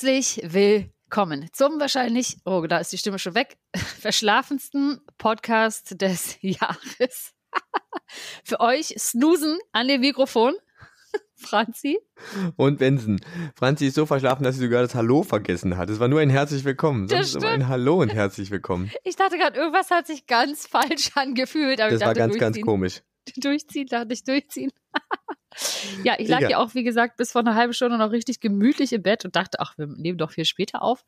Herzlich willkommen zum wahrscheinlich, oh, da ist die Stimme schon weg, verschlafensten Podcast des Jahres. Für euch Snoosen an dem Mikrofon. Franzi. Und Benson. Franzi ist so verschlafen, dass sie sogar das Hallo vergessen hat. Es war nur ein herzlich willkommen. Sonst immer ein Hallo und herzlich willkommen. Ich dachte gerade, irgendwas hat sich ganz falsch angefühlt. das dachte, war ganz, ganz komisch. Durchziehen, dachte ich, durchziehen. Ja, ich lag ja auch, wie gesagt, bis vor einer halben Stunde noch richtig gemütlich im Bett und dachte, ach, wir nehmen doch viel später auf.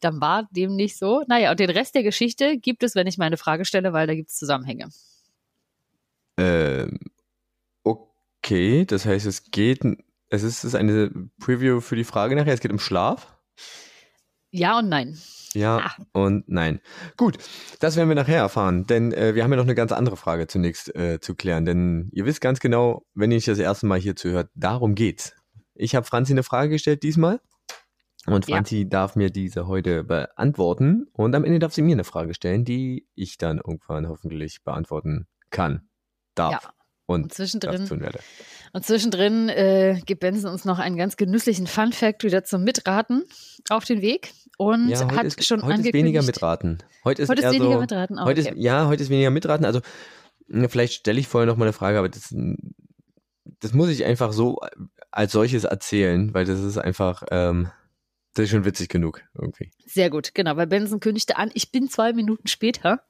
Dann war dem nicht so. Naja, und den Rest der Geschichte gibt es, wenn ich meine Frage stelle, weil da gibt es Zusammenhänge. Ähm, okay, das heißt, es geht, es ist, es ist eine Preview für die Frage nachher, es geht um Schlaf. Ja und nein. Ja ah. und nein. Gut, das werden wir nachher erfahren, denn äh, wir haben ja noch eine ganz andere Frage zunächst äh, zu klären, denn ihr wisst ganz genau, wenn ihr das erste Mal hier zuhört, darum geht's. Ich habe Franzi eine Frage gestellt diesmal und Franzi ja. darf mir diese heute beantworten und am Ende darf sie mir eine Frage stellen, die ich dann irgendwann hoffentlich beantworten kann, darf. Ja. Und, und zwischendrin, und zwischendrin äh, gibt Benson uns noch einen ganz genüsslichen Fun Fact wieder zum Mitraten auf den Weg und ja, hat ist, schon heute angekündigt. Ist weniger mitraten. Heute ist, heute ist weniger so, mitraten. Oh, heute okay. ist, ja, heute ist weniger mitraten. Also vielleicht stelle ich vorher noch mal eine Frage, aber das, das muss ich einfach so als solches erzählen, weil das ist einfach, ähm, das ist schon witzig genug irgendwie. Sehr gut, genau, weil Benson kündigte an, ich bin zwei Minuten später,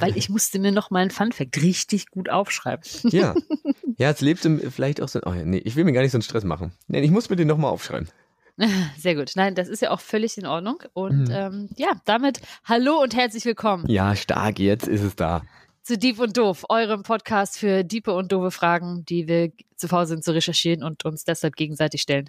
weil ich musste mir noch mal einen Funfact richtig gut aufschreiben. Ja, ja, es lebt im, vielleicht auch so, oh ja, nee, ich will mir gar nicht so einen Stress machen. Nee, ich muss mir den noch mal aufschreiben. Sehr gut. Nein, das ist ja auch völlig in Ordnung. Und mhm. ähm, ja, damit hallo und herzlich willkommen. Ja, stark, jetzt ist es da. Zu Deep und Doof, eurem Podcast für diepe und doofe Fragen, die wir zu faul sind zu recherchieren und uns deshalb gegenseitig stellen.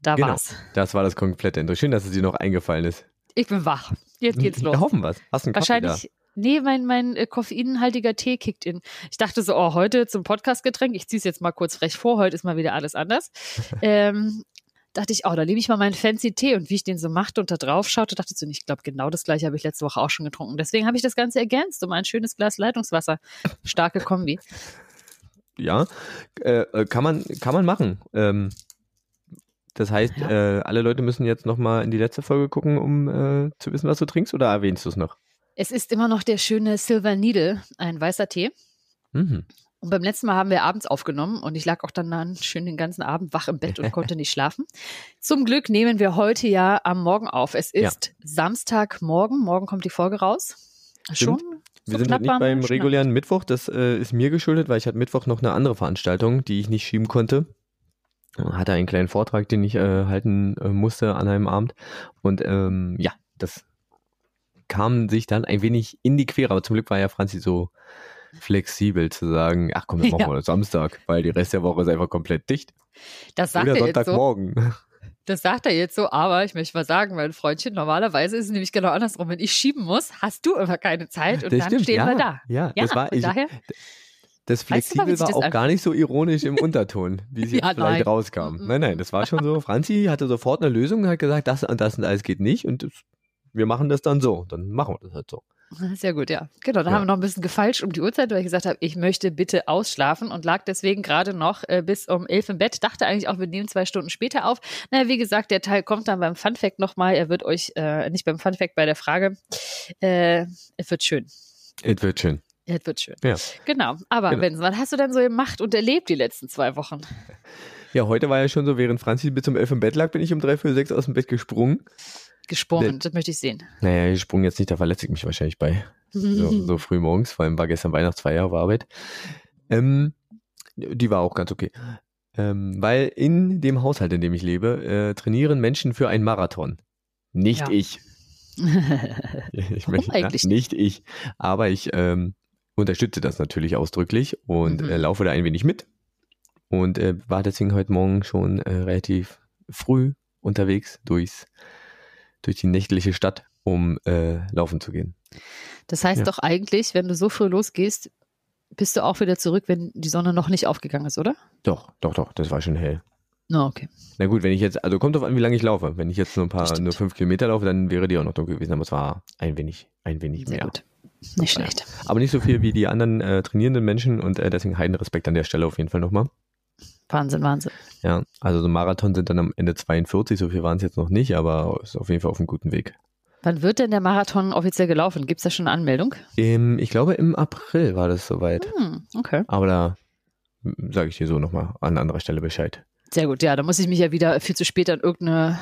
Da genau, war's. Das war das komplette Intro. Schön, dass es dir noch eingefallen ist. Ich bin wach. Jetzt geht's los. Wir hoffen was. Hast du einen Wahrscheinlich, da? Nee, mein, mein äh, koffeinhaltiger Tee kickt in. Ich dachte so, oh, heute zum Podcastgetränk. Ich ziehe es jetzt mal kurz frech vor. Heute ist mal wieder alles anders. ähm, dachte ich, oh, da nehme ich mal meinen fancy Tee und wie ich den so machte und da drauf schaute, dachte ich so, ich glaube, genau das gleiche habe ich letzte Woche auch schon getrunken. Deswegen habe ich das Ganze ergänzt um ein schönes Glas Leitungswasser. Starke Kombi. Ja, äh, äh, kann man, kann man machen. Ähm, das heißt, ja. äh, alle Leute müssen jetzt nochmal in die letzte Folge gucken, um äh, zu wissen, was du trinkst, oder erwähnst du es noch? Es ist immer noch der schöne Silver Needle, ein weißer Tee. Mhm. Und beim letzten Mal haben wir abends aufgenommen und ich lag auch dann, dann schön den ganzen Abend wach im Bett und konnte nicht schlafen. Zum Glück nehmen wir heute ja am Morgen auf. Es ist ja. Samstagmorgen. Morgen kommt die Folge raus. Stimmt. Schon? Wir so sind halt nicht beim regulären Mittwoch. Das äh, ist mir geschuldet, weil ich hatte Mittwoch noch eine andere Veranstaltung, die ich nicht schieben konnte. Hatte einen kleinen Vortrag, den ich äh, halten äh, musste an einem Abend. Und ähm, ja, das kam sich dann ein wenig in die Quere. Aber zum Glück war ja Franzi so flexibel zu sagen, ach komm, wir machen ja. wir Samstag, weil die Rest der Woche ist einfach komplett dicht. Das sagt Oder er Sonntagmorgen. Jetzt so. Das sagt er jetzt so, aber ich möchte mal sagen, mein Freundchen, normalerweise ist es nämlich genau andersrum. Wenn ich schieben muss, hast du immer keine Zeit und das dann stimmt, stehen ja, wir da. Ja, das war ich, daher, das flexibel weißt du, war auch gar nicht so ironisch im Unterton, wie es jetzt ja, vielleicht nein. rauskam. Nein, nein, das war schon so. Franzi hatte sofort eine Lösung und hat gesagt, das und das und alles geht nicht und das, wir machen das dann so. Dann machen wir das halt so. Sehr gut, ja. Genau, da ja. haben wir noch ein bisschen gefalscht um die Uhrzeit, weil ich gesagt habe, ich möchte bitte ausschlafen und lag deswegen gerade noch äh, bis um elf im Bett. Dachte eigentlich auch, wir nehmen zwei Stunden später auf. Naja, wie gesagt, der Teil kommt dann beim Funfact nochmal. Er wird euch, äh, nicht beim Funfact, bei der Frage. Äh, es wird schön. Es wird schön. Es wird schön. Ja. Genau. Aber genau. Benson, was hast du denn so gemacht und erlebt die letzten zwei Wochen? Ja, heute war ja schon so, während Franzi bis um elf im Bett lag, bin ich um drei, vier, sechs aus dem Bett gesprungen gesprungen. Das möchte ich sehen. Naja, gesprungen jetzt nicht, da verletze ich mich wahrscheinlich bei. So, so früh morgens, vor allem war gestern Weihnachtsfeier auf Arbeit. Ähm, die war auch ganz okay. Ähm, weil in dem Haushalt, in dem ich lebe, äh, trainieren Menschen für einen Marathon. Nicht ja. ich. ich möchte, eigentlich? nicht ich. Aber ich ähm, unterstütze das natürlich ausdrücklich und mhm. äh, laufe da ein wenig mit. Und äh, war deswegen heute Morgen schon äh, relativ früh unterwegs durchs durch die nächtliche Stadt, um äh, laufen zu gehen. Das heißt ja. doch eigentlich, wenn du so früh losgehst, bist du auch wieder zurück, wenn die Sonne noch nicht aufgegangen ist, oder? Doch, doch, doch, das war schon hell. Oh, okay. Na gut, wenn ich jetzt, also kommt drauf an, wie lange ich laufe. Wenn ich jetzt nur ein paar, Stimmt. nur fünf Kilometer laufe, dann wäre die auch noch dunkel gewesen, aber es war ein wenig, ein wenig Sehr mehr. Gut. Nicht schlecht. Aber nicht so viel wie die anderen äh, trainierenden Menschen und äh, deswegen heiden Respekt an der Stelle auf jeden Fall nochmal. Wahnsinn, Wahnsinn. Ja, also so Marathon sind dann am Ende 42, so viel waren es jetzt noch nicht, aber ist auf jeden Fall auf einem guten Weg. Wann wird denn der Marathon offiziell gelaufen? Gibt es da schon eine Anmeldung? Im, ich glaube, im April war das soweit. Hm, okay. Aber da sage ich dir so nochmal an anderer Stelle Bescheid. Sehr gut, ja, da muss ich mich ja wieder viel zu spät an irgendeine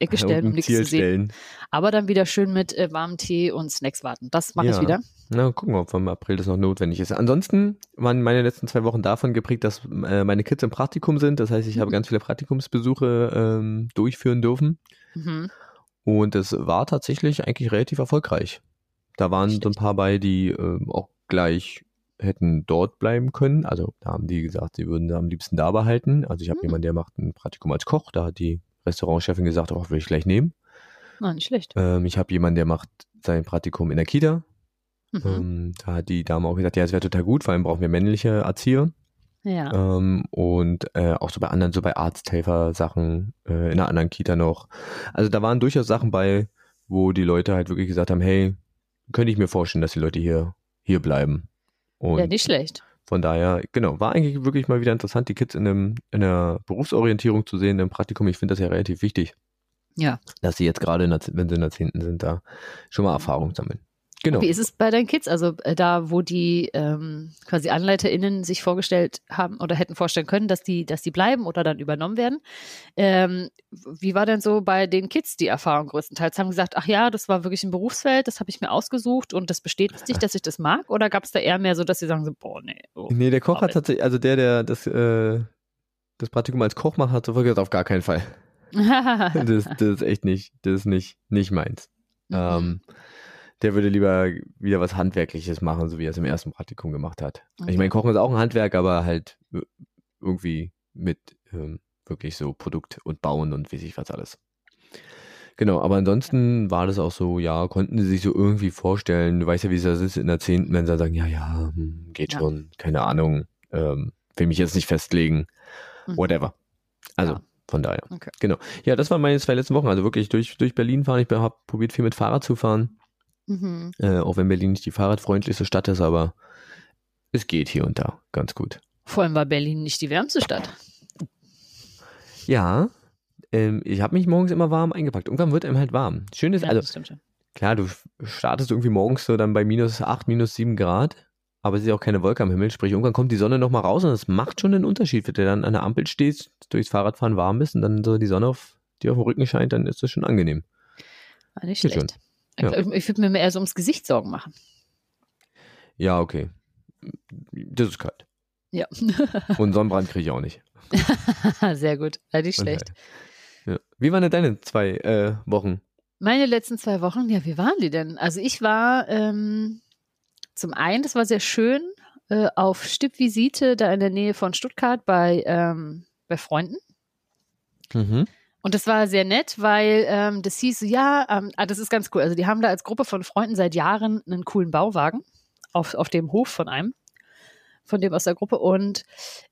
Ecke stellen, um nichts Ziel zu sehen. stellen. Aber dann wieder schön mit äh, warmem Tee und Snacks warten. Das mache Ja. ich wieder. Na, gucken wir, ob im April das noch notwendig ist. Ansonsten waren meine letzten zwei Wochen davon geprägt, dass äh, meine Kids im Praktikum sind. Das heißt, ich habe Mhm. ganz viele Praktikumsbesuche ähm, durchführen dürfen. Mhm. Und es war tatsächlich eigentlich relativ erfolgreich. Da waren so ein paar bei, die ähm, auch gleich hätten dort bleiben können. Also da haben die gesagt, sie würden am liebsten da behalten. Also ich habe Hm. jemanden, der macht ein Praktikum als Koch. Da hat die Restaurantchefin gesagt, auch will ich gleich nehmen. Na, nicht schlecht. Ähm, ich habe jemanden, der macht sein Praktikum in der Kita. Mhm. Ähm, da hat die Dame auch gesagt, ja, es wäre total gut, vor allem brauchen wir männliche Erzieher. ja. Ähm, und äh, auch so bei anderen, so bei Arzthelfer-Sachen äh, in einer anderen Kita noch. Also da waren durchaus Sachen bei, wo die Leute halt wirklich gesagt haben, hey, könnte ich mir vorstellen, dass die Leute hier, hier bleiben. Und ja, nicht schlecht. von daher, genau, war eigentlich wirklich mal wieder interessant, die Kids in, einem, in einer Berufsorientierung zu sehen, im Praktikum. Ich finde das ja relativ wichtig, Ja. dass sie jetzt gerade, der, wenn sie in der 10. sind, da schon mal Erfahrung sammeln. Genau. Wie ist es bei deinen Kids? Also äh, da, wo die ähm, quasi AnleiterInnen sich vorgestellt haben oder hätten vorstellen können, dass die, dass die bleiben oder dann übernommen werden. Ähm, wie war denn so bei den Kids die Erfahrung größtenteils? Haben gesagt, ach ja, das war wirklich ein Berufsfeld, das habe ich mir ausgesucht und das bestätigt sich, dass ich das mag? Oder gab es da eher mehr so, dass sie sagen so, boah, nee. Oh. Nee, der Koch hat tatsächlich, also der, der das, äh, das Praktikum als Koch macht, hat sofort gesagt, auf gar keinen Fall. Das, das ist echt nicht, das ist nicht, nicht meins. Mhm. Ähm, der würde lieber wieder was Handwerkliches machen, so wie er es im ersten Praktikum gemacht hat. Okay. Ich meine, Kochen ist auch ein Handwerk, aber halt äh, irgendwie mit ähm, wirklich so Produkt und Bauen und wie sich was alles. Genau, aber ansonsten war das auch so, ja, konnten sie sich so irgendwie vorstellen, du weißt ja, wie es das ist in der zehnten, wenn sie sagen, ja, ja, hm, geht Ja. schon, keine Ahnung, ähm, will mich jetzt nicht festlegen, Mhm. whatever. Also, Ja. von daher. Okay. Genau. Ja, das waren meine zwei letzten Wochen. Also wirklich durch, durch Berlin fahren. Ich habe probiert, viel mit Fahrrad zu fahren. Mhm. Äh, auch wenn Berlin nicht die fahrradfreundlichste Stadt ist, aber es geht hier und da ganz gut. Vor allem war Berlin nicht die wärmste Stadt. Ja, ähm, ich habe mich morgens immer warm eingepackt. Irgendwann wird einem halt warm. Schön ist, Ja, also das stimmt schon. klar, du startest irgendwie morgens so dann bei minus 8, minus 7 Grad, aber es ist ja auch keine Wolke am Himmel. Sprich, irgendwann kommt die Sonne nochmal raus und das macht schon einen Unterschied. Wenn du dann an der Ampel stehst, durchs Fahrradfahren warm bist und dann so die Sonne auf dir auf dem Rücken scheint, dann ist das schon angenehm. War nicht Geht schon. Ja. Ich, ich würde mir mehr so ums Gesicht Sorgen machen. Ja, okay. Das ist kalt. Ja. Und Sonnenbrand kriege ich auch nicht. Sehr gut. Ja, nicht schlecht. daher. Ja. Wie waren denn deine zwei äh, Wochen? Meine letzten zwei Wochen, ja, wie waren die denn? Also ich war ähm, zum einen, das war sehr schön, äh, auf Stippvisite da in der Nähe von Stuttgart bei, ähm, bei Freunden. Mhm. Und das war sehr nett, weil ähm, das hieß, so, ja, ähm, ah, das ist ganz cool. Also die haben da als Gruppe von Freunden seit Jahren einen coolen Bauwagen auf, auf dem Hof von einem, von dem aus der Gruppe und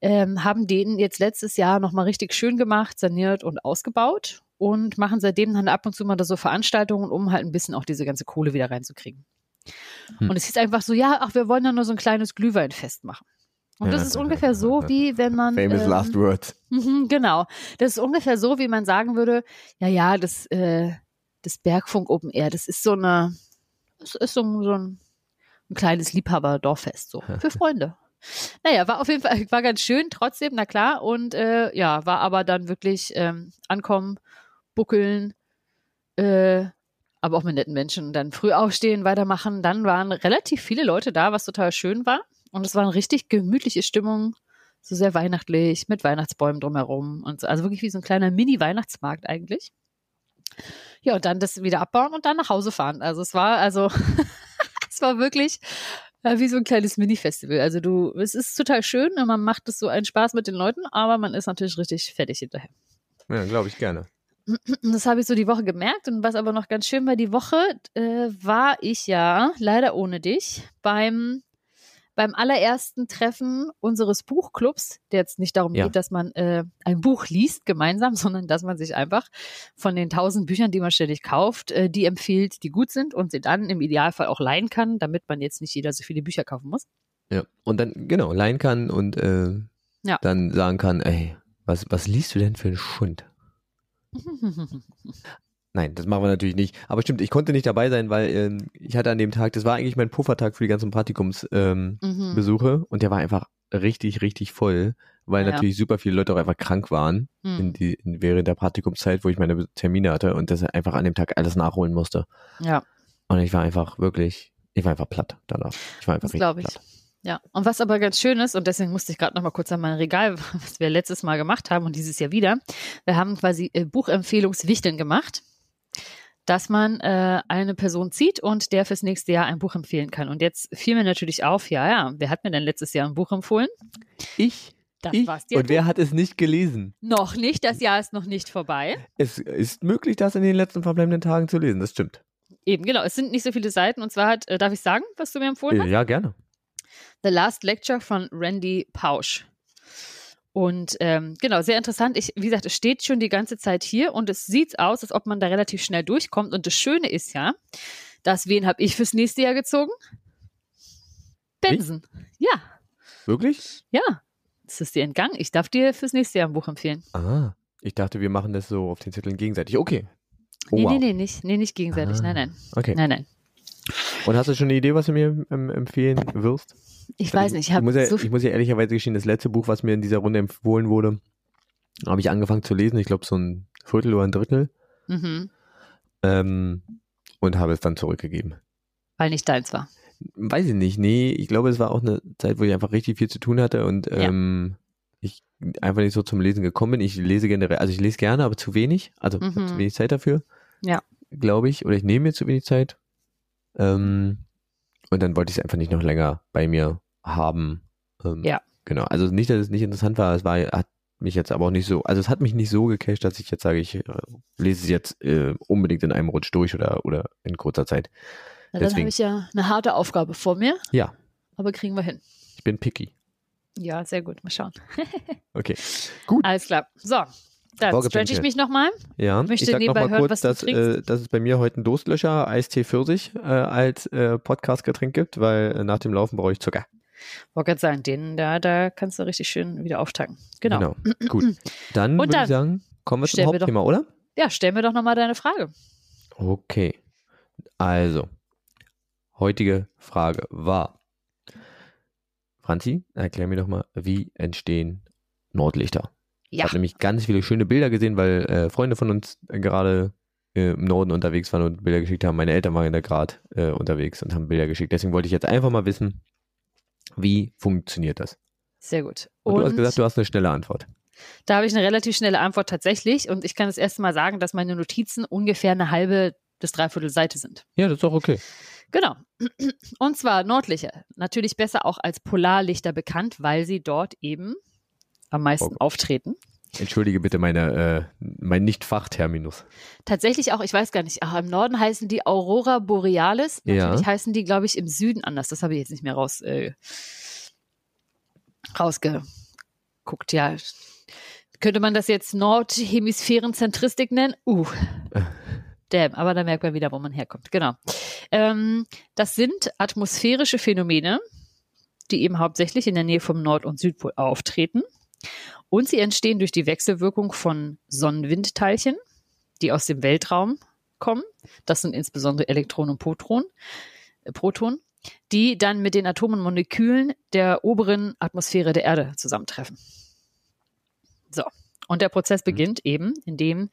ähm, haben den jetzt letztes Jahr nochmal richtig schön gemacht, saniert und ausgebaut und machen seitdem dann ab und zu mal da so Veranstaltungen, um halt ein bisschen auch diese ganze Kohle wieder reinzukriegen. Hm. Und es hieß einfach so, ja, ach, wir wollen da nur so ein kleines Glühweinfest machen. Und das ist ungefähr so, wie wenn man. Famous ähm, last words. Mhm, genau. Das ist ungefähr so, wie man sagen würde, ja, ja, das, äh, das Bergfunk Open Air, das ist so eine, das ist so, ein- so ein, ein kleines Liebhaber-Dorffest, so, für Freunde. Naja, war auf jeden Fall, war ganz schön, trotzdem, na klar, und äh, ja, war aber dann wirklich ähm, ankommen, buckeln, äh, aber auch mit netten Menschen, dann früh aufstehen, weitermachen. Dann waren relativ viele Leute da, was total schön war. Und es war eine richtig gemütliche Stimmung, so sehr weihnachtlich, mit Weihnachtsbäumen drumherum und so. Also wirklich wie so ein kleiner Mini-Weihnachtsmarkt eigentlich. Ja, und dann das wieder abbauen und dann nach Hause fahren. Also es war, also, es war wirklich äh, wie so ein kleines Mini-Festival. Also du, es ist total schön und man macht es so einen Spaß mit den Leuten, aber man ist natürlich richtig fertig hinterher. Ja, glaube ich gerne. Das habe ich so die Woche gemerkt. Und was aber noch ganz schön war, die Woche äh, war ich ja leider ohne dich beim, beim allerersten Treffen unseres Buchclubs, der jetzt nicht darum Ja. geht, dass man äh, ein Buch liest gemeinsam, sondern dass man sich einfach von den tausend Büchern, die man ständig kauft, äh, die empfiehlt, die gut sind und sie dann im Idealfall auch leihen kann, damit man jetzt nicht jeder so viele Bücher kaufen muss. Ja. Und dann, genau, leihen kann und äh, Ja. dann sagen kann, ey, was, was liest du denn für einen Schund? Nein, das machen wir natürlich nicht. Aber stimmt, ich konnte nicht dabei sein, weil ähm, ich hatte an dem Tag, das war eigentlich mein Puffertag für die ganzen Praktikumsbesuche ähm, Mhm. Besuche und der war einfach richtig, richtig voll, weil Ja. natürlich super viele Leute auch einfach krank waren in Hm. die, in, während der Praktikumszeit, wo ich meine Termine hatte und das einfach an dem Tag alles nachholen musste. Ja, Und ich war einfach wirklich, ich war einfach platt danach. Ich war einfach das richtig glaube ich. platt. Ja, und was aber ganz schön ist, und deswegen musste ich gerade noch mal kurz an mein Regal, was wir letztes Mal gemacht haben und dieses Jahr wieder, wir haben quasi äh, Buchempfehlungswichteln gemacht, dass man äh, eine Person zieht und der fürs nächste Jahr ein Buch empfehlen kann. Und jetzt fiel mir natürlich auf, ja, ja, wer hat mir denn letztes Jahr ein Buch empfohlen? Ich, Das ich war's dir. und wer hat es nicht gelesen? Noch nicht, das Jahr ist noch nicht vorbei. Es ist möglich, das in den letzten verbleibenden Tagen zu lesen, das stimmt. Eben, genau, es sind nicht so viele Seiten. Und zwar hat, äh, darf ich sagen, was du mir empfohlen hast? Ja, gerne. The Last Lecture von Randy Pausch. Und ähm, genau, sehr interessant. Ich, wie gesagt, es steht schon die ganze Zeit hier und es sieht aus, als ob man da relativ schnell durchkommt. Und das Schöne ist ja, dass wen habe ich fürs nächste Jahr gezogen? Benson. Ja, Wirklich? ja. Das ist dir entgangen. Ich darf dir fürs nächste Jahr ein Buch empfehlen. Ah, ich dachte, wir machen das so auf den Zetteln gegenseitig. Okay. Oh, nee, wow. nee, nee, nicht, nee, nicht gegenseitig. Ah. Nein, nein. Okay. Nein, nein. Und hast du schon eine Idee, was du mir ähm, empfehlen wirst? Ich weiß nicht. Ich ich, muss ja, so ich muss ja ehrlicherweise gestehen, das letzte Buch, was mir in dieser Runde empfohlen wurde, habe ich angefangen zu lesen. Ich glaube, so ein Viertel oder ein Drittel. mhm, Ähm, und habe es dann zurückgegeben. weil nicht deins war. Weiß ich nicht. Nee, ich glaube, es war auch eine Zeit, wo ich einfach richtig viel zu tun hatte und Ja. ähm, ich einfach nicht so zum Lesen gekommen bin. Ich lese generell, also ich lese gerne, aber zu wenig. Also Mhm. zu wenig Zeit dafür. Ja. Glaube ich. Oder ich nehme mir zu wenig Zeit. Ähm, und dann wollte ich es einfach nicht noch länger bei mir haben. Ähm, Ja. Genau. Also nicht, dass es nicht interessant war, es war, hat mich jetzt aber auch nicht so, also es hat mich nicht so gecasht, dass ich jetzt sage, ich äh, lese es jetzt äh, unbedingt in einem Rutsch durch oder, oder in kurzer Zeit. Na, dann habe ich ja eine harte Aufgabe vor mir, Ja, aber kriegen wir hin. ich bin picky. Ja, sehr gut. Mal schauen. Okay. Alles klar. So, dann Vorgeplänkel. stretch ich mich nochmal. Ja, Möchte ich sag noch nebenbei mal hören, kurz, dass, äh, dass es bei mir heute einen Durstlöscher Eistee Pfirsich äh, als äh, Podcast-Getränk gibt, weil äh, nach dem Laufen brauche ich Zucker. Wollte gerade sagen, den da, da kannst du richtig schön wieder auftanken. Genau. Gut. Dann würde ich sagen, kommen wir zum doch- Hauptthema, oder? Ja, stell mir doch nochmal deine Frage. Okay. Also, heutige Frage war, Franzi, erklär mir doch mal, wie entstehen Nordlichter? Ich Ja. habe nämlich ganz viele schöne Bilder gesehen, weil äh, Freunde von uns gerade äh, im Norden unterwegs waren und Bilder geschickt haben. Meine Eltern waren da gerade äh, unterwegs und haben Bilder geschickt. Deswegen wollte ich jetzt einfach mal wissen, wie funktioniert das? Sehr gut. Und, du hast gesagt, du hast eine schnelle Antwort. da habe ich eine relativ schnelle Antwort tatsächlich. Und ich kann das erste Mal sagen, dass meine Notizen ungefähr eine halbe bis dreiviertel Seite sind. Ja, das ist doch okay. Genau. Und zwar Nordlichter. Natürlich besser auch als Polarlichter bekannt, weil sie dort eben am meisten Okay. auftreten. Entschuldige bitte meine, äh, mein Nicht-Fachterminus. Tatsächlich auch, ich weiß gar nicht, ach, im Norden heißen die Aurora Borealis. Ja. Natürlich heißen die, glaube ich, im Süden anders. Das habe ich jetzt nicht mehr raus, äh, rausgeguckt. Ja. Könnte man das jetzt Nordhemisphärenzentristik nennen? Uh. Damn, aber da merkt man wieder, wo man herkommt. Genau. Ähm, das sind atmosphärische Phänomene, die eben hauptsächlich in der Nähe vom Nord- und Südpol auftreten. Und sie entstehen durch die Wechselwirkung von Sonnenwindteilchen, die aus dem Weltraum kommen. Das sind insbesondere Elektronen und Protonen, äh, Protonen, die dann mit den Atomen und Molekülen der oberen Atmosphäre der Erde zusammentreffen. So. Und der Prozess beginnt eben, indem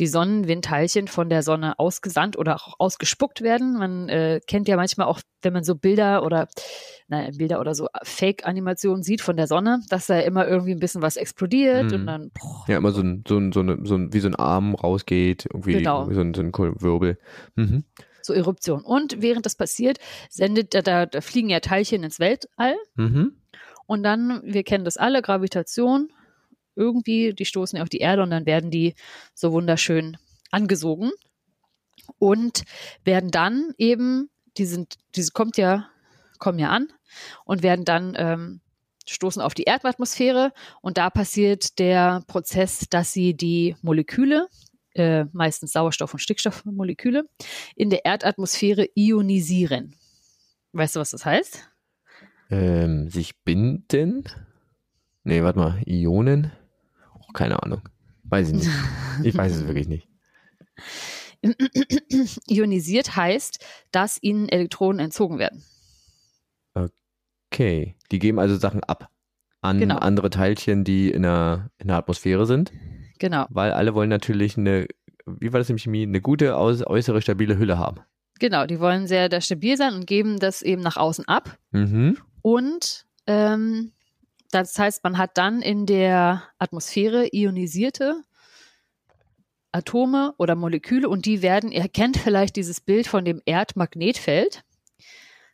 die Sonnenwindteilchen von der Sonne ausgesandt oder auch ausgespuckt werden. Man äh, kennt ja manchmal auch, wenn man so Bilder oder naja, Bilder oder so Fake-Animationen sieht von der Sonne, dass da immer irgendwie ein bisschen was explodiert Mhm. und dann boah, Ja, immer so ein, so ein, so eine, so ein, wie so ein Arm rausgeht, irgendwie Genau. so ein, so ein Wirbel. Mhm. so Eruption. Und während das passiert, sendet da, da, da fliegen ja Teilchen ins Weltall Mhm. und dann, wir kennen das alle, Gravitation, irgendwie, die stoßen ja auf die Erde und dann werden die so wunderschön angesogen und werden dann eben, die sind, diese kommt ja, kommen ja an und werden dann ähm, stoßen auf die Erdatmosphäre und da passiert der Prozess, dass sie die Moleküle, äh, meistens Sauerstoff- und Stickstoffmoleküle, in der Erdatmosphäre ionisieren. Weißt du, was das heißt? Ähm, sich binden? Nee, warte mal. Ionen? Keine Ahnung. Weiß ich nicht. Ich weiß es wirklich nicht. Ionisiert heißt, dass ihnen Elektronen entzogen werden. Okay. Die geben also Sachen ab an Genau. andere Teilchen, die in der, in der Atmosphäre sind. Genau, Weil alle wollen natürlich eine, wie war das in Chemie, eine gute äußere stabile Hülle haben. genau. Die wollen sehr stabil sein und geben das eben nach außen ab. Mhm. Und ähm, das heißt, man hat dann in der Atmosphäre ionisierte Atome oder Moleküle und die werden, ihr kennt vielleicht dieses Bild von dem Erdmagnetfeld,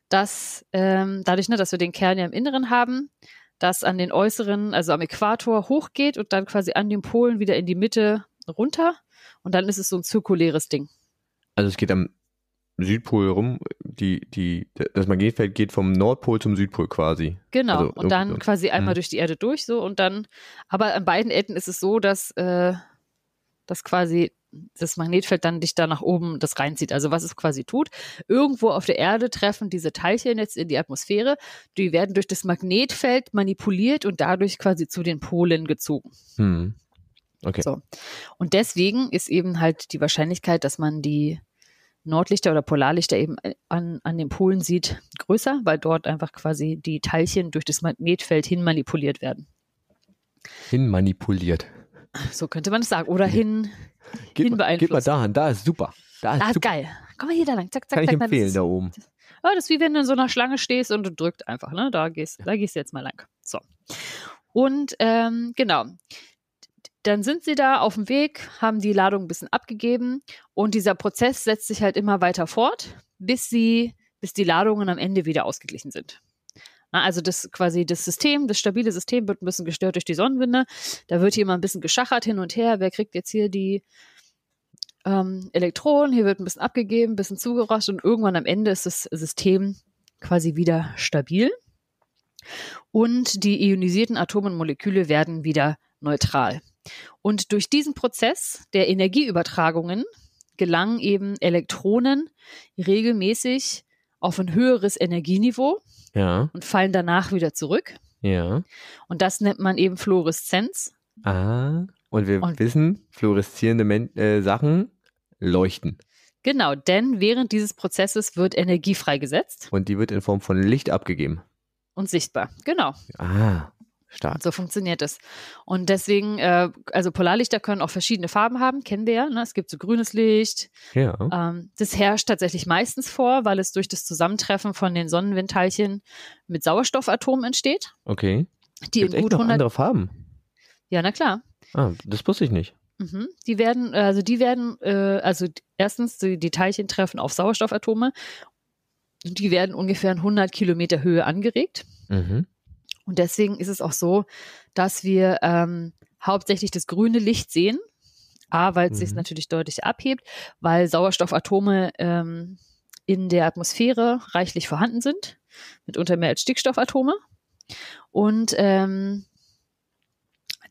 das ähm, dadurch, ne, dass wir den Kern ja im Inneren haben, das an den äußeren, also am Äquator hochgeht und dann quasi an den Polen wieder in die Mitte runter und dann ist es so ein zirkuläres Ding. Also es geht am Südpol rum, die, die, das Magnetfeld geht vom Nordpol zum Südpol quasi. Genau. Also und dann so. quasi einmal Mhm. durch die Erde durch, so und dann, aber an beiden Enden ist es so, dass, äh, dass quasi das Magnetfeld dann dich da nach oben das reinzieht. Also was es quasi tut, irgendwo auf der Erde treffen diese Teilchen jetzt in die Atmosphäre, die werden durch das Magnetfeld manipuliert und dadurch quasi zu den Polen gezogen. Hm. Okay. So. Und deswegen ist eben halt die Wahrscheinlichkeit, dass man die Nordlichter oder Polarlichter eben an, an den Polen sieht, größer, weil dort einfach quasi die Teilchen durch das Magnetfeld hin manipuliert werden. Hin manipuliert. So könnte man es sagen. Oder hin, Geht hin mal, geht mal beeinflusst. dahin, da ist super. Da ist Ah, ist super. geil. Komm mal hier da lang. Zack, zack, Kann ich zack. dann empfehlen, da oben. Ja, das ist wie wenn du in so einer Schlange stehst und du drückst einfach, ne? Da gehst, da gehst du jetzt mal lang. So. Und ähm, genau. Dann sind sie da auf dem Weg, haben die Ladung ein bisschen abgegeben und dieser Prozess setzt sich halt immer weiter fort, bis sie, bis die Ladungen am Ende wieder ausgeglichen sind. Also das quasi das System, das stabile System wird ein bisschen gestört durch die Sonnenwinde. Da wird hier immer ein bisschen geschachert hin und her. Wer kriegt jetzt hier die ähm, Elektronen? Hier wird ein bisschen abgegeben, ein bisschen zugerascht und irgendwann am Ende ist das System quasi wieder stabil. Und die ionisierten Atome und Moleküle werden wieder neutral. Und durch diesen Prozess der Energieübertragungen gelangen eben Elektronen regelmäßig auf ein höheres Energieniveau Ja, und fallen danach wieder zurück. ja. Und das nennt man eben Fluoreszenz. Ah. Und wir Und- wissen, fluoreszierende Men äh, Sachen leuchten. Genau, denn während dieses Prozesses wird Energie freigesetzt Und die wird in Form von Licht abgegeben. und sichtbar. Genau. Ah, stark. So funktioniert es. Und deswegen, äh, also Polarlichter können auch verschiedene Farben haben, kennen wir ja. Ne? Es gibt so grünes Licht. Ja. Ähm, das herrscht tatsächlich meistens vor, weil es durch das Zusammentreffen von den Sonnenwindteilchen mit Sauerstoffatomen entsteht, Okay. die Gibt in echt noch 100 andere Farben. Ja, na klar. Ah, das wusste ich nicht. Mhm. Die werden, also die werden, äh, also erstens, die, die Teilchen treffen auf Sauerstoffatome. Die werden ungefähr in 100 Kilometer Höhe angeregt. Mhm. Und deswegen ist es auch so, dass wir ähm, hauptsächlich das grüne Licht sehen. A, weil es sich Mhm. natürlich deutlich abhebt, weil Sauerstoffatome ähm, in der Atmosphäre reichlich vorhanden sind, mitunter mehr als Stickstoffatome. Und ähm,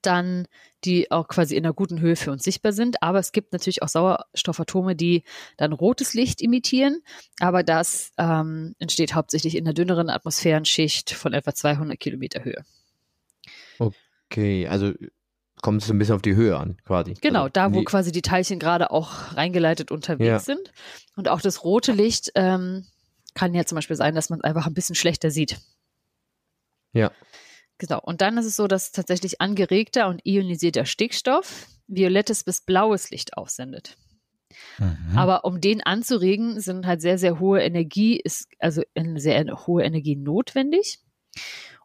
dann die auch quasi in einer guten Höhe für uns sichtbar sind. Aber es gibt natürlich auch Sauerstoffatome, die dann rotes Licht imitieren. Aber das ähm, entsteht hauptsächlich in der dünneren Atmosphärenschicht von etwa 200 Kilometer Höhe. Okay, also kommt es ein bisschen auf die Höhe an, quasi. Genau, also, da wo die, quasi die Teilchen gerade auch reingeleitet unterwegs Ja. sind. Und auch das rote Licht ähm, kann ja zum Beispiel sein, dass man es einfach ein bisschen schlechter sieht. Ja. Genau. Und dann ist es so, dass tatsächlich angeregter und ionisierter Stickstoff violettes bis blaues Licht aussendet. Mhm. Aber um den anzuregen, sind halt sehr, sehr hohe Energie, ist also eine sehr hohe Energie notwendig.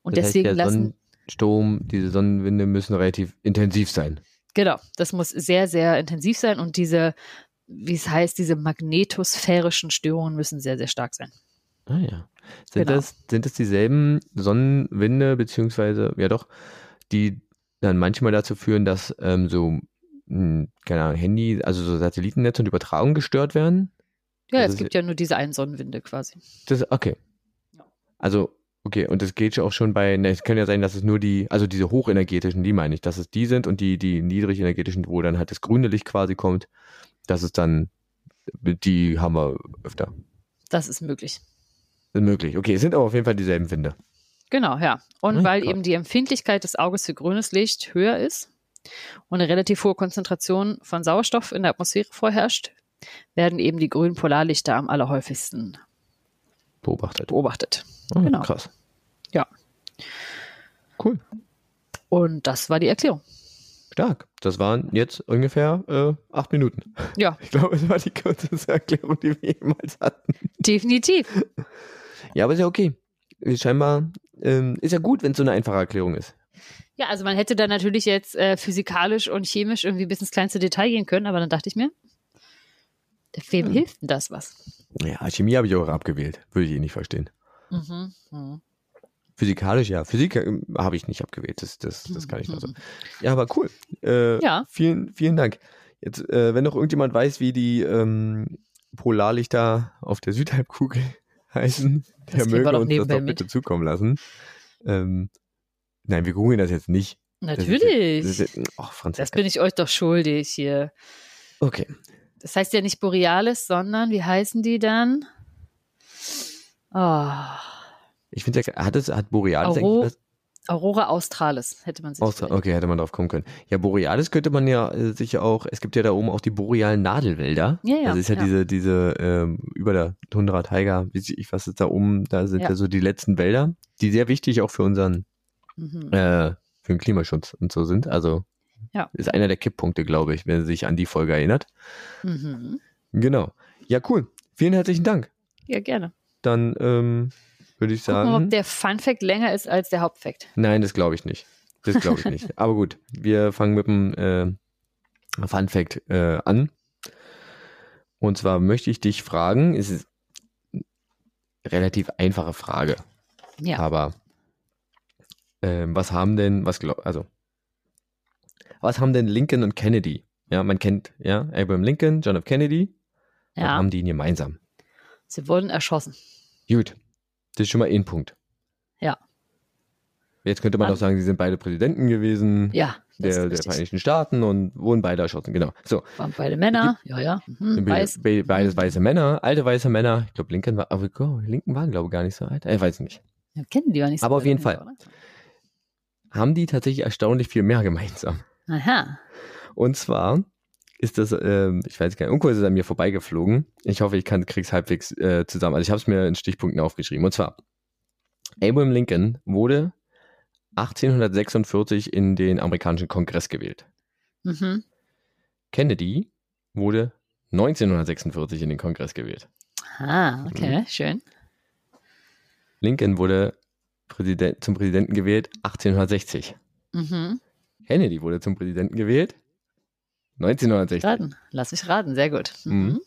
Und das deswegen heißt, lassen, Sonnensturm, diese Sonnenwinde müssen relativ intensiv sein. genau, das muss sehr, sehr intensiv sein und diese, wie es heißt, diese magnetosphärischen Störungen müssen sehr, sehr stark sein. Ah ja. Sind, Genau. das, sind das dieselben Sonnenwinde, beziehungsweise, ja doch, die dann manchmal dazu führen, dass ähm, so, mh, keine Ahnung, Handy, also so Satellitennetze und Übertragung gestört werden? Ja, Das es ist- gibt ja nur diese einen Sonnenwinde quasi. Das, okay. Ja. Also, okay, und das geht auch schon bei, ne, es kann ja sein, dass es nur die, also diese hochenergetischen, die meine ich, dass es die sind und die, die niedrigenergetischen, wo dann halt das grüne Licht quasi kommt, dass es dann, die haben wir öfter. Das ist möglich. Ist möglich. Okay, es sind aber auf jeden Fall dieselben Winde. Genau, ja. Und Ah, weil krass. eben die Empfindlichkeit des Auges für grünes Licht höher ist und eine relativ hohe Konzentration von Sauerstoff in der Atmosphäre vorherrscht, werden eben die grünen Polarlichter am allerhäufigsten Beobachtet. beobachtet. Ah, genau. Krass. Ja. Cool. Und das war die Erklärung. Stark. Das waren jetzt ungefähr äh, acht Minuten. Ja, Ich glaube, es war die kürzeste Erklärung, die wir jemals hatten. definitiv. Ja, aber ist ja okay. Scheinbar ähm, ist ja gut, wenn es so eine einfache Erklärung ist. Ja, also man hätte da natürlich jetzt äh, physikalisch und chemisch irgendwie bis ins kleinste Detail gehen können, aber dann dachte ich mir, wem Hm. hilft denn das was? Ja, Chemie habe ich auch abgewählt. Würde ich eh nicht verstehen. Mhm. Mhm. Physikalisch, ja. Physik ähm, habe ich nicht abgewählt. Das, das, das kann ich mal so. Ja, aber cool. Äh, Ja. Vielen, vielen Dank. Jetzt, äh, wenn noch irgendjemand weiß, wie die ähm, Polarlichter auf der Südhalbkugel heißen, der kriegen wir möge uns das doch mit. bitte zukommen lassen. Ähm, nein, wir googeln das jetzt nicht. Das ist Natürlich. Das, ist ach, Das bin ich euch doch schuldig hier. Okay. Das heißt ja nicht Borealis, sondern wie heißen die dann? Oh, Ich finde, ja, hat es, hat Borealis Auro- eigentlich was? Aurora Australis hätte man sich Austra okay, hätte man drauf kommen können. Ja, Borealis könnte man ja äh, sicher auch, es gibt ja da oben auch die borealen Nadelwälder. Ja, ja, Das ist ja, ja. diese, diese, ähm, über der Tundra Tiger, wie sie- ich was ist da oben, da sind ja. Ja. so die letzten Wälder, die sehr wichtig auch für unseren, Mhm. äh, für den Klimaschutz und so sind. Also, Ja. ist einer der Kipppunkte, glaube ich, wenn sich an die Folge erinnert. Mhm. Genau. Ja, cool. Vielen herzlichen Dank. Ja, gerne. Dann, ähm, würde ich Gucken sagen. mal, ob der Fun Fact länger ist als der Hauptfact. Nein, das glaube ich nicht. Das glaube ich nicht. Aber gut, wir fangen mit dem äh, Fun Fact äh, an. Und zwar möchte ich dich fragen, es ist eine relativ einfache Frage, Ja. aber ähm, was haben denn, was glaub, also was haben denn Lincoln und Kennedy? Ja, man kennt ja Abraham Lincoln, John F. Kennedy. Was ja. haben die gemeinsam? Sie wurden erschossen. Gut, das ist schon mal ein Punkt. Ja. Jetzt könnte man An- auch sagen, sie sind beide Präsidenten gewesen. Ja. Der, der. Vereinigten Staaten und wurden beide erschossen, genau. So, Waren beide Männer. Ja, ja. Mhm. Weiß. be beides weiße Männer, alte weiße Männer. Ich glaube, Lincoln war, aber oh, Lincoln waren, glaube ich, gar nicht so alt. Ich weiß nicht. Ja, kennen die ja nicht so Aber auf jeden oder? Fall. Haben die tatsächlich erstaunlich viel mehr gemeinsam. Aha. Und zwar ist das, ähm, ich weiß gar nicht, irgendwo ist es an mir vorbeigeflogen. Ich hoffe, ich kann, krieg's halbwegs äh, zusammen. Also ich habe es mir in Stichpunkten aufgeschrieben. Und zwar, Abraham Lincoln wurde 1846 in den amerikanischen Kongress gewählt. Mhm. Kennedy wurde 1946 in den Kongress gewählt. Ah, okay, Mhm. schön. Lincoln wurde Präsident, zum Präsidenten gewählt 1860. Mhm. Kennedy wurde zum Präsidenten gewählt 1960. Raten. Lass mich raten, sehr gut. Mhm.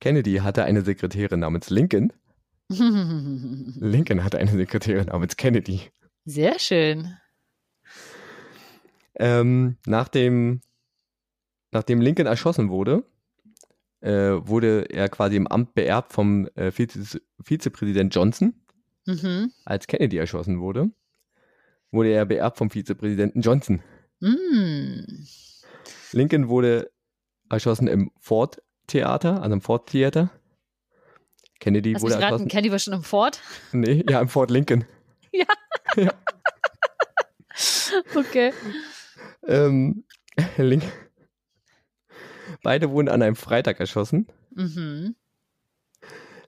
Kennedy hatte eine Sekretärin namens Lincoln. Mhm. Lincoln hatte eine Sekretärin namens Kennedy. Sehr schön. Ähm, nach dem, nachdem Lincoln erschossen wurde, äh, wurde er quasi im Amt beerbt vom äh, Vize, Vizepräsident Johnson. Mhm. Als Kennedy erschossen wurde, wurde er beerbt vom Vizepräsidenten Johnson. Mm. Lincoln wurde erschossen im Ford Theater, also im Ford Theater. Kennedy Lass wurde raten, erschossen. Kenny war schon im Fort. Nee, ja, im Fort Lincoln. Okay. Ähm, Link Beide wurden an einem Freitag erschossen. Mhm.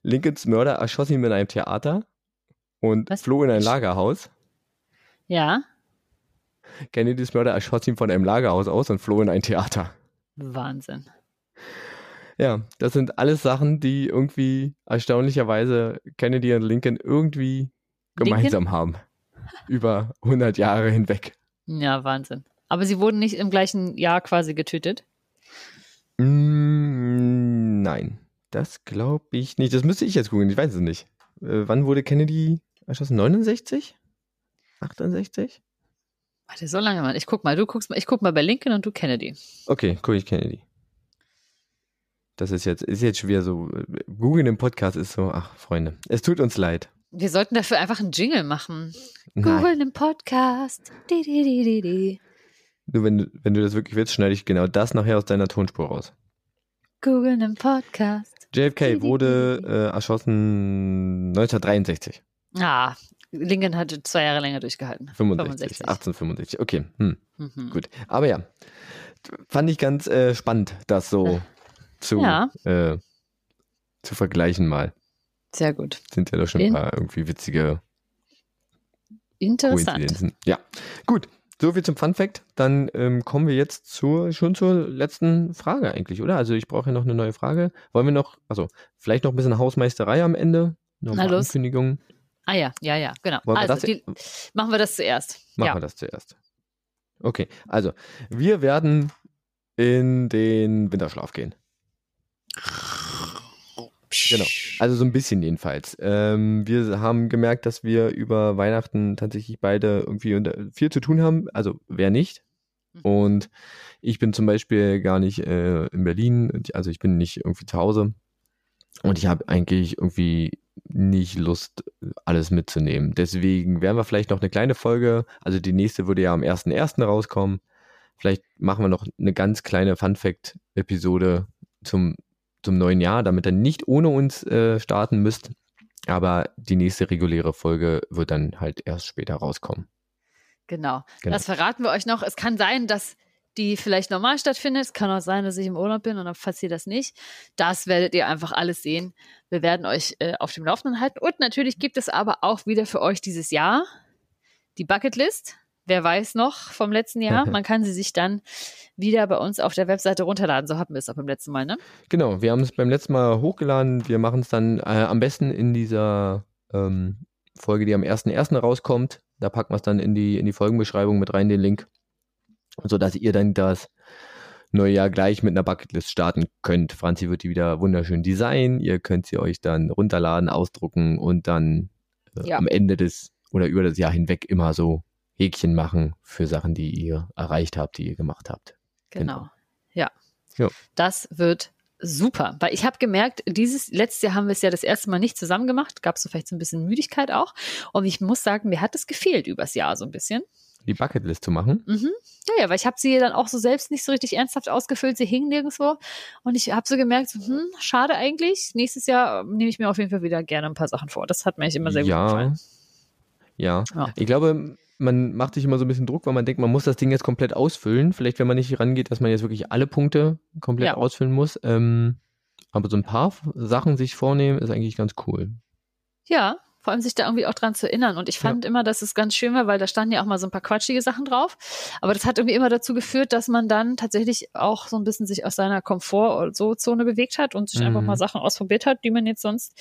Lincolns Mörder erschoss ihn in einem Theater und Was? floh in ein Lagerhaus. Ja, Kennedys Mörder erschoss ihn von einem Lagerhaus aus und floh in ein Theater. Wahnsinn. Ja, das sind alles Sachen, die irgendwie erstaunlicherweise Kennedy und Lincoln irgendwie gemeinsam haben. Über 100 Jahre hinweg. Ja, Wahnsinn. Aber sie wurden nicht im gleichen Jahr quasi getötet. Mm, nein, das glaube ich nicht. Das müsste ich jetzt googeln, ich weiß es nicht. Äh, wann wurde Kennedy erschossen? 69? 68? Warte, so lange mal. Ich guck mal, du guckst mal, ich guck mal bei Lincoln und du Kennedy. Okay, gucke ich Kennedy. Das ist jetzt, ist jetzt schwer so. äh, Googeln im Podcast ist so, ach, Freunde, es tut uns leid. Wir sollten dafür einfach einen Jingle machen. Google im Podcast. Di, di, di, di, di. Nur wenn, du- wenn du das wirklich willst, schneide ich genau das nachher aus deiner Tonspur raus. Google im Podcast. JFK wurde äh, erschossen 1963. Ah, Lincoln hatte zwei Jahre länger durchgehalten. 65, 65. 1865. Okay, hm, Mhm. gut. Aber ja, fand ich ganz äh, spannend, das so zu, Ja. äh, zu vergleichen mal. Sehr gut. Sind ja doch schon In- ein paar irgendwie witzige Interessant. Ja, gut. So viel zum Fun Fact. Dann ähm, kommen wir jetzt zur, schon zur letzten Frage eigentlich, oder? Also ich brauche ja noch eine neue Frage. Wollen wir noch, also vielleicht noch ein bisschen Hausmeisterei am Ende? Noch Na. Ankündigungen. Ah ja, ja, ja, genau. Wollen wir also das- die, machen wir das zuerst. Machen ja. wir das zuerst. Okay, also wir werden in den Winterschlaf gehen. Genau. Also so ein bisschen jedenfalls. Ähm, wir haben gemerkt, dass wir über Weihnachten tatsächlich beide irgendwie viel zu tun haben. Also wer nicht. Und ich bin zum Beispiel gar nicht äh, in Berlin. Also ich bin nicht irgendwie zu Hause. Und ich habe eigentlich irgendwie nicht Lust, alles mitzunehmen. Deswegen werden wir vielleicht noch eine kleine Folge. Also die nächste würde ja am 1.1. rauskommen. Vielleicht machen wir noch eine ganz kleine Fun-Fact-Episode zum zum neuen Jahr, damit ihr nicht ohne uns äh, starten müsst. Aber die nächste reguläre Folge wird dann halt erst später rauskommen. Genau. Genau. Das verraten wir euch noch. Es kann sein, dass die vielleicht normal stattfindet. Es kann auch sein, dass ich im Urlaub bin und dann passiert das nicht. Das werdet ihr einfach alles sehen. Wir werden euch äh, auf dem Laufenden halten. Und natürlich gibt es aber auch wieder für euch dieses Jahr die Bucketlist. Wer weiß noch vom letzten Jahr. Man kann sie sich dann wieder bei uns auf der Webseite runterladen. So hatten wir es auch beim letzten Mal, ne? Genau, wir haben es beim letzten Mal hochgeladen. Wir machen es dann äh, am besten in dieser ähm, Folge, die am 1.1. rauskommt. Da packen wir es dann in die, in die Folgenbeschreibung mit rein, den Link. Sodass ihr dann das neue Jahr gleich mit einer Bucketlist starten könnt. Franzi wird die wieder wunderschön designen. Ihr könnt sie euch dann runterladen, ausdrucken und dann äh, Ja. am Ende des oder über das Jahr hinweg immer so Häkchen machen für Sachen, die ihr erreicht habt, die ihr gemacht habt. Genau. Genau. Ja. Ja. Das wird super. Weil ich habe gemerkt, dieses letztes Jahr haben wir es ja das erste Mal nicht zusammen gemacht. Gab es so vielleicht so ein bisschen Müdigkeit auch. Und ich muss sagen, mir hat es gefehlt übers Jahr so ein bisschen. Die Bucketlist zu machen. Mhm. Ja, ja, weil ich habe sie dann auch so selbst nicht so richtig ernsthaft ausgefüllt. Sie hingen nirgendwo. Und ich habe so gemerkt, hm, schade eigentlich. Nächstes Jahr ähm, nehme ich mir auf jeden Fall wieder gerne ein paar Sachen vor. Das hat mir eigentlich immer sehr gut ja, gefallen. ja. Ja. Ich glaube, man macht sich immer so ein bisschen Druck, weil man denkt, man muss das Ding jetzt komplett ausfüllen. Vielleicht, wenn man nicht rangeht, dass man jetzt wirklich alle Punkte komplett Ja. ausfüllen muss. Ähm, aber so ein paar Sachen sich vornehmen, ist eigentlich ganz cool. Ja, vor allem sich da irgendwie auch dran zu erinnern. Und ich fand immer, dass es ganz schön war, weil da standen ja auch mal so ein paar quatschige Sachen drauf. Aber das hat irgendwie immer dazu geführt, dass man dann tatsächlich auch so ein bisschen sich aus seiner Komfort-Zone bewegt hat und sich einfach Mhm. mal Sachen ausprobiert hat, die man jetzt sonst,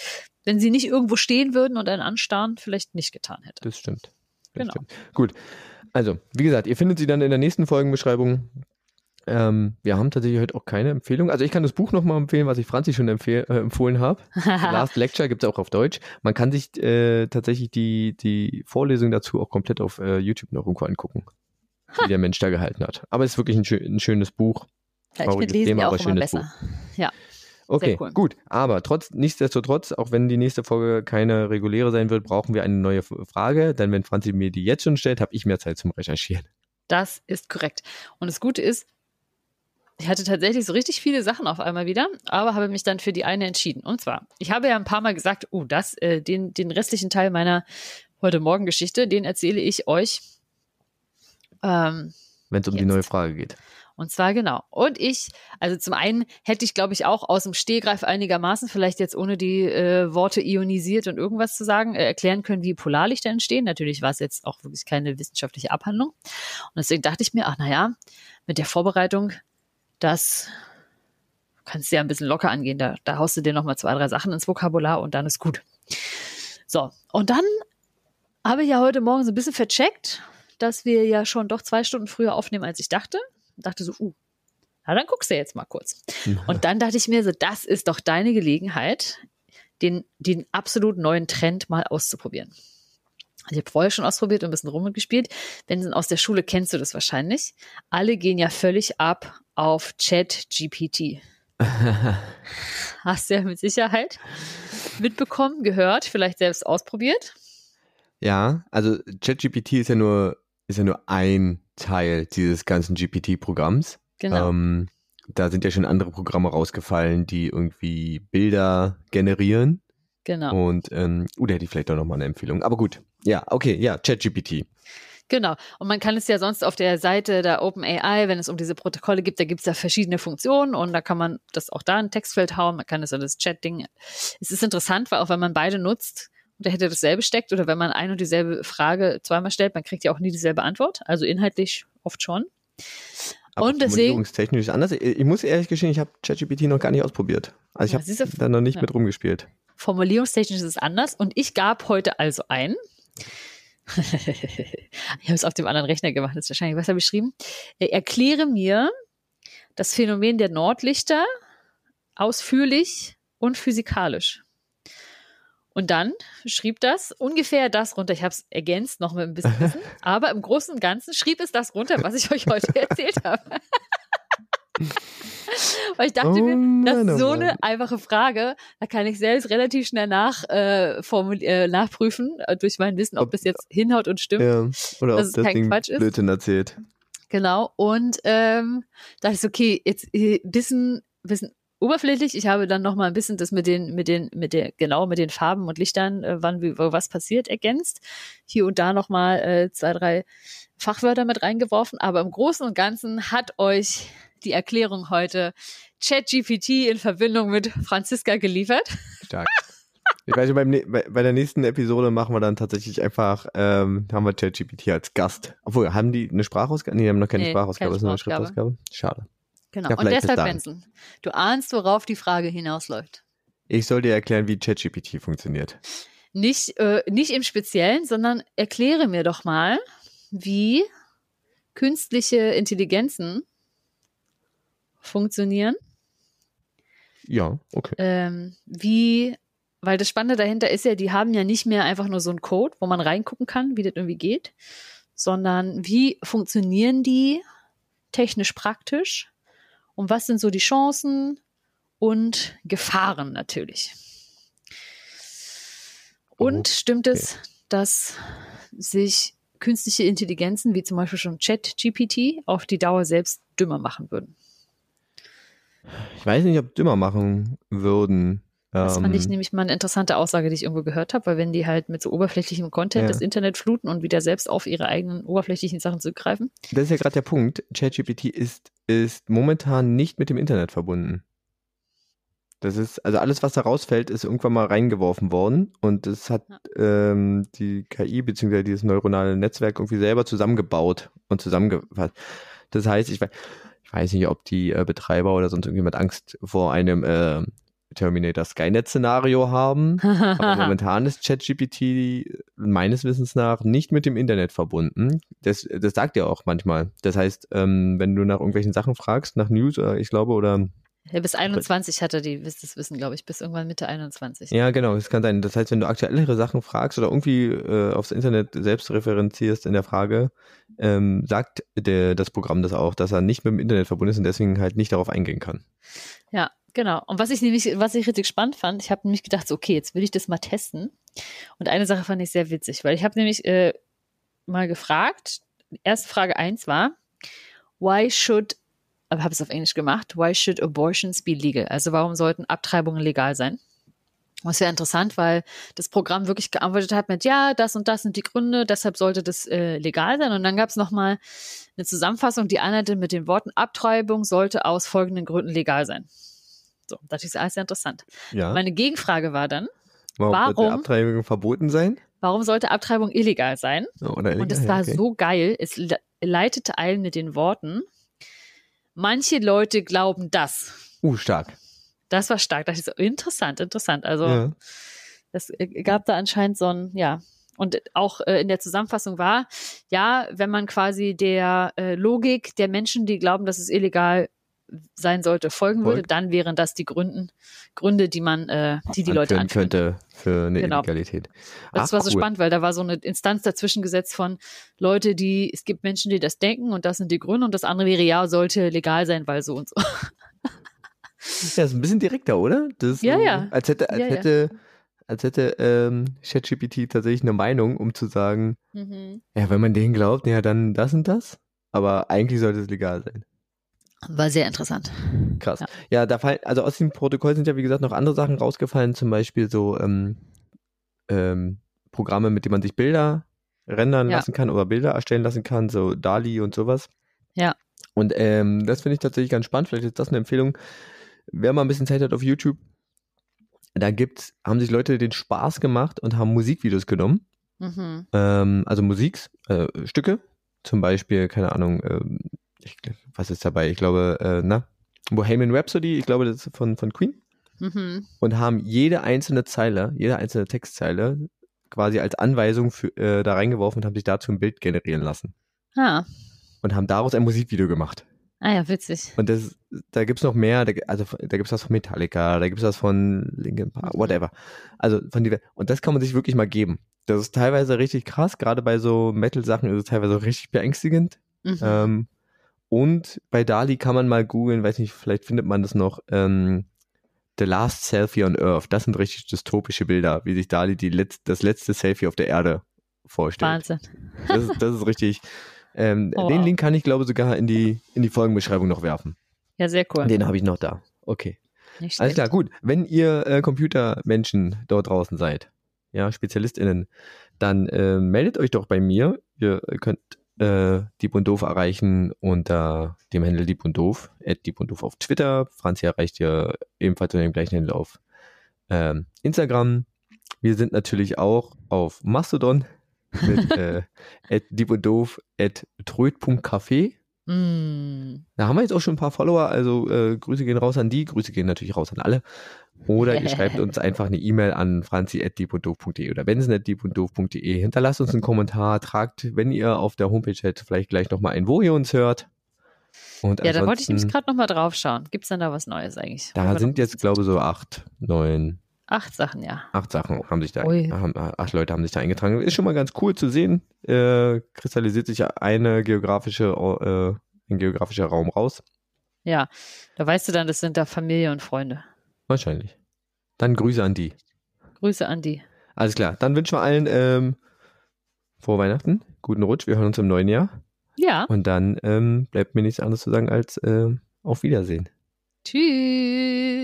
wenn sie nicht irgendwo stehen würden und einen anstarren, vielleicht nicht getan hätte. Das stimmt. Das Genau. stimmt. Gut. Also, wie gesagt, ihr findet sie dann in der nächsten Folgenbeschreibung. Ähm, wir haben tatsächlich heute auch keine Empfehlung. Also ich kann das Buch nochmal empfehlen, was ich Franzi schon äh, empfohlen habe. Last Lecture gibt es auch auf Deutsch. Man kann sich äh, tatsächlich die, die Vorlesung dazu auch komplett auf äh, YouTube noch irgendwo angucken, wie der Mensch da gehalten hat. Aber es ist wirklich ein, schö ein schönes Buch. Finde Lesen Thema, ja auch aber immer besser. Ja, Okay, cool. gut. Aber trotz, nichtsdestotrotz, auch wenn die nächste Folge keine reguläre sein wird, brauchen wir eine neue Frage. Denn wenn Franzi mir die jetzt schon stellt, habe ich mehr Zeit zum Recherchieren. das ist korrekt. Und das Gute ist, ich hatte tatsächlich so richtig viele Sachen auf einmal wieder, aber habe mich dann für die eine entschieden. Und zwar, ich habe ja ein paar Mal gesagt, oh, das, äh, den, den restlichen Teil meiner heute Morgen Geschichte, den erzähle ich euch. Ähm, Wenn es um die Jetzt. neue Frage geht. und zwar genau. Und ich, also zum einen hätte ich, glaube ich, auch aus dem Stehgreif einigermaßen, vielleicht jetzt ohne die äh, Worte ionisiert und irgendwas zu sagen, äh, erklären können, wie Polarlichter entstehen. Natürlich war es jetzt auch wirklich keine wissenschaftliche Abhandlung. Und deswegen dachte ich mir, ach naja, mit der Vorbereitung, das kannst du ja ein bisschen locker angehen. Da, da haust du dir nochmal zwei, drei Sachen ins Vokabular und dann ist gut. So, und dann habe ich ja heute Morgen so ein bisschen vercheckt, dass wir ja schon doch zwei Stunden früher aufnehmen, als ich dachte. Und dachte so, uh, na dann guckst du jetzt mal kurz. Und dann dachte ich mir so, das ist doch deine Gelegenheit, den, den absolut neuen Trend mal auszuprobieren. Also ich habe vorher schon ausprobiert und ein bisschen rumgespielt. Wenn sie aus der Schule kennst du das wahrscheinlich. Alle gehen ja völlig ab auf Chat GPT. Hast du ja mit Sicherheit mitbekommen, gehört, vielleicht selbst ausprobiert. Ja, also ChatGPT ist ja nur ist ja nur ein Teil dieses ganzen GPT-Programms. Genau. Ähm, da sind ja schon andere Programme rausgefallen, die irgendwie Bilder generieren. Genau. Und, ähm, uh, der hätte ich vielleicht auch nochmal eine Empfehlung. Aber gut. Ja, okay, ja, ChatGPT. Genau. Und man kann es ja sonst auf der Seite der OpenAI, wenn es um diese Protokolle gibt, da gibt es ja verschiedene Funktionen und da kann man das auch da in Textfeld hauen. Man kann es an das Chat-Ding. Es ist interessant, weil auch wenn man beide nutzt, der hätte dasselbe steckt oder wenn man ein und dieselbe Frage zweimal stellt, man kriegt ja auch nie dieselbe Antwort. Also inhaltlich oft schon. Aber Und deswegen- formulierungstechnisch anders. Ich muss ehrlich gestehen, ich habe ChatGPT noch gar nicht ausprobiert. Also ich habe da noch nicht ja. mit rumgespielt. Formulierungstechnisch ist es anders und ich gab heute also ein. ich habe es auf dem anderen Rechner gemacht, das ist wahrscheinlich besser beschrieben. Äh, Erkläre mir das Phänomen der Nordlichter ausführlich und physikalisch. Und dann schrieb das ungefähr das runter. Ich habe es ergänzt noch mit ein bisschen Wissen, aber im Großen und Ganzen schrieb es das runter, was ich euch heute erzählt habe. Weil ich dachte Oh mir, das Mann, oh ist so eine einfache Frage. Da kann ich selbst relativ schnell nach, äh, äh, nachprüfen äh, durch mein Wissen, ob Ob- das jetzt hinhaut und stimmt. Ja. Oder Dass ob es das kein Ding Quatsch ist. Blödsinn erzählt. Genau. Und ähm, dachte ich okay, jetzt äh, bisschen, bisschen oberflächlich. Ich habe dann noch mal ein bisschen das mit den, mit den, mit der, genau mit den Farben und Lichtern, äh, wann wie, was passiert, ergänzt. Hier und da noch mal äh, zwei, drei Fachwörter mit reingeworfen. Aber im Großen und Ganzen hat euch die Erklärung heute ChatGPT in Verbindung mit Franziska geliefert. Stark. Ich weiß nicht, beim, bei, der nächsten Episode machen wir dann tatsächlich einfach, ähm, haben wir ChatGPT als Gast. Obwohl, haben die eine Sprachausgabe? Nee, die haben noch keine Nee, Sprachausgabe, keine das ist nur eine. Schrittausgabe. Schade. Genau. Ja, und deshalb. Benson, du ahnst, worauf die Frage hinausläuft. Ich soll dir erklären, wie ChatGPT funktioniert. Nicht, äh, nicht im Speziellen, sondern erkläre mir doch mal, wie künstliche Intelligenzen funktionieren. Ja, okay. Ähm, wie, weil das Spannende dahinter ist ja, die haben ja nicht mehr einfach nur so einen Code, wo man reingucken kann, wie das irgendwie geht, sondern wie funktionieren die technisch praktisch und was sind so die Chancen und Gefahren natürlich. Und stimmt es, dass sich künstliche Intelligenzen, wie zum Beispiel schon ChatGPT, auf die Dauer selbst dümmer machen würden? Ich weiß nicht, ob dümmer machen würden. Das fand ich Ähm, nämlich mal eine interessante Aussage, die ich irgendwo gehört habe, weil wenn die halt mit so oberflächlichem Content Ja. das Internet fluten und wieder selbst auf ihre eigenen oberflächlichen Sachen zurückgreifen. Das ist ja gerade der Punkt. ChatGPT ist, ist momentan nicht mit dem Internet verbunden. Das ist, also alles, was da rausfällt, ist irgendwann mal reingeworfen worden und das hat ähm, die KI bzw. dieses neuronale Netzwerk irgendwie selber zusammengebaut und zusammengefasst. Das heißt, ich weiß, ich weiß nicht, ob die äh, Betreiber oder sonst irgendjemand Angst vor einem äh, Terminator Skynet-Szenario haben. Aber momentan ist ChatGPT meines Wissens nach nicht mit dem Internet verbunden. Das, das sagt er auch manchmal. Das heißt, ähm, wenn du nach irgendwelchen Sachen fragst, nach News, oder ich glaube, oder Ja, bis 21 hatte die, wisst das Wissen, glaube ich, bis irgendwann Mitte 21. ja, genau, das kann sein. Das heißt, wenn du aktuellere Sachen fragst oder irgendwie äh, aufs Internet selbst referenzierst in der Frage, ähm, sagt der, das Programm das auch, dass er nicht mit dem Internet verbunden ist und deswegen halt nicht darauf eingehen kann. Ja, genau. Und was ich nämlich, was ich richtig spannend fand, ich habe nämlich gedacht, so, okay, jetzt will ich das mal testen. Und eine Sache fand ich sehr witzig, weil ich habe nämlich äh, mal gefragt, erste Frage eins war, why should, aber habe es auf Englisch gemacht, why should abortions be legal? Also warum sollten Abtreibungen legal sein? Und es wäre interessant, weil das Programm wirklich geantwortet hat mit, ja, das und das sind die Gründe, deshalb sollte das äh, legal sein. Und dann gab es nochmal eine Zusammenfassung, die einheite mit den Worten, Abtreibung sollte aus folgenden Gründen legal sein. So, das ist alles sehr interessant. Ja. Meine Gegenfrage war dann, warum, sollte warum- Abtreibung verboten sein? warum sollte Abtreibung illegal sein? Oder Und es illegal? war Okay. so geil, es le- leitete ein mit den Worten, manche Leute glauben das. Uh, stark. Das war stark. Da dachte ich so, interessant, interessant. Also Ja. es gab da anscheinend so ein, ja. Und auch äh, in der Zusammenfassung war, ja, wenn man quasi der äh, Logik der Menschen, die glauben, dass es illegal sein sollte, folgen würde, Folgt. dann wären das die Gründen, Gründe, die man, äh, die die Leute anführen könnte für eine Genau. Illegalität. Das Ach, war so cool. spannend, weil da war so eine Instanz dazwischen gesetzt von Leute, die, es gibt Menschen, die das denken und das sind die Gründe und das andere wäre, ja, sollte legal sein, weil so und so. Ja, ist ein bisschen direkter, oder? Das ist Ja, so, ja. Als hätte, als Ja, ja. hätte, als hätte ähm, ChatGPT tatsächlich eine Meinung, um zu sagen, Mhm. ja, wenn man denen glaubt, ja, dann das und das. Aber eigentlich sollte es legal sein. War sehr interessant. Krass. Ja, ja da fallen, also aus dem Protokoll sind ja, wie gesagt, noch andere Sachen rausgefallen, zum Beispiel so ähm, ähm, Programme, mit denen man sich Bilder rendern ja. lassen kann oder Bilder erstellen lassen kann, so DALI und sowas. Ja. Und ähm, das finde ich tatsächlich ganz spannend. Vielleicht ist das eine Empfehlung. Wer mal ein bisschen Zeit hat auf YouTube, da gibt's, haben sich Leute den Spaß gemacht und haben Musikvideos genommen. Mhm. Ähm, also Musikstücke, äh, zum Beispiel, keine Ahnung, ähm, ich, was ist dabei? Ich glaube, äh, na, Bohemian Rhapsody, ich glaube, das ist von, von Queen. Mhm. Und haben jede einzelne Zeile, jede einzelne Textzeile quasi als Anweisung für, äh, da reingeworfen und haben sich dazu ein Bild generieren lassen. Ah. Und haben daraus ein Musikvideo gemacht. Ah ja, witzig. Und das, da gibt's noch mehr, da, also da gibt's was von Metallica, da gibt's was von Linkin Park, mhm. whatever. Also von die, und das kann man sich wirklich mal geben. Das ist teilweise richtig krass, gerade bei so Metal-Sachen ist es teilweise richtig beängstigend. Mhm. Ähm, und bei Dali kann man mal googeln, weiß nicht, vielleicht findet man das noch, ähm, The Last Selfie on Earth. Das sind richtig dystopische Bilder, wie sich Dali die Letz das letzte Selfie auf der Erde vorstellt. Wahnsinn. Das ist, das ist richtig. Ähm, oh, den wow. Link kann ich, glaube ich, sogar in die, in die Folgenbeschreibung noch werfen. Ja, sehr cool. Den habe ich noch da. Okay. Nicht Alles klar, gut. Wenn ihr äh, Computermenschen dort draußen seid, ja, SpezialistInnen, dann äh, meldet euch doch bei mir. Ihr könnt äh, Dieb und Doof erreichen unter dem Handel Dieb und Doof, at Dieb und Doof auf Twitter. Franzi erreicht ihr ebenfalls unter dem gleichen Handel auf ähm, Instagram. Wir sind natürlich auch auf Mastodon mit äh, at Dieb und Doof at tröd.café. Mm. Da haben wir jetzt auch schon ein paar Follower, also äh, Grüße gehen raus an die, Grüße gehen natürlich raus an alle. Oder ihr schreibt uns einfach eine E-Mail an franzi.diebunddoof.de oder benson.diebunddoof.de. Hinterlasst uns einen Kommentar, tragt, wenn ihr auf der Homepage seid, vielleicht gleich nochmal ein, wo ihr uns hört. Und ja, da wollte ich nämlich gerade nochmal drauf schauen. Gibt es denn da was Neues eigentlich? Da sind jetzt, glaube ich, so acht, neun. Acht Sachen, ja. Acht Sachen haben sich da, haben, acht Leute haben sich da eingetragen. Ist schon mal ganz cool zu sehen. Äh, kristallisiert sich eine geografische, äh, ein geografischer Raum raus. Ja, da weißt du dann, das sind da Familie und Freunde. Wahrscheinlich. Dann Grüße an die. Grüße an die. Alles klar. Dann wünschen wir allen ähm, frohe Weihnachten, guten Rutsch. Wir hören uns im neuen Jahr. Ja. Und dann ähm, bleibt mir nichts anderes zu sagen als äh, auf Wiedersehen. Tschüss.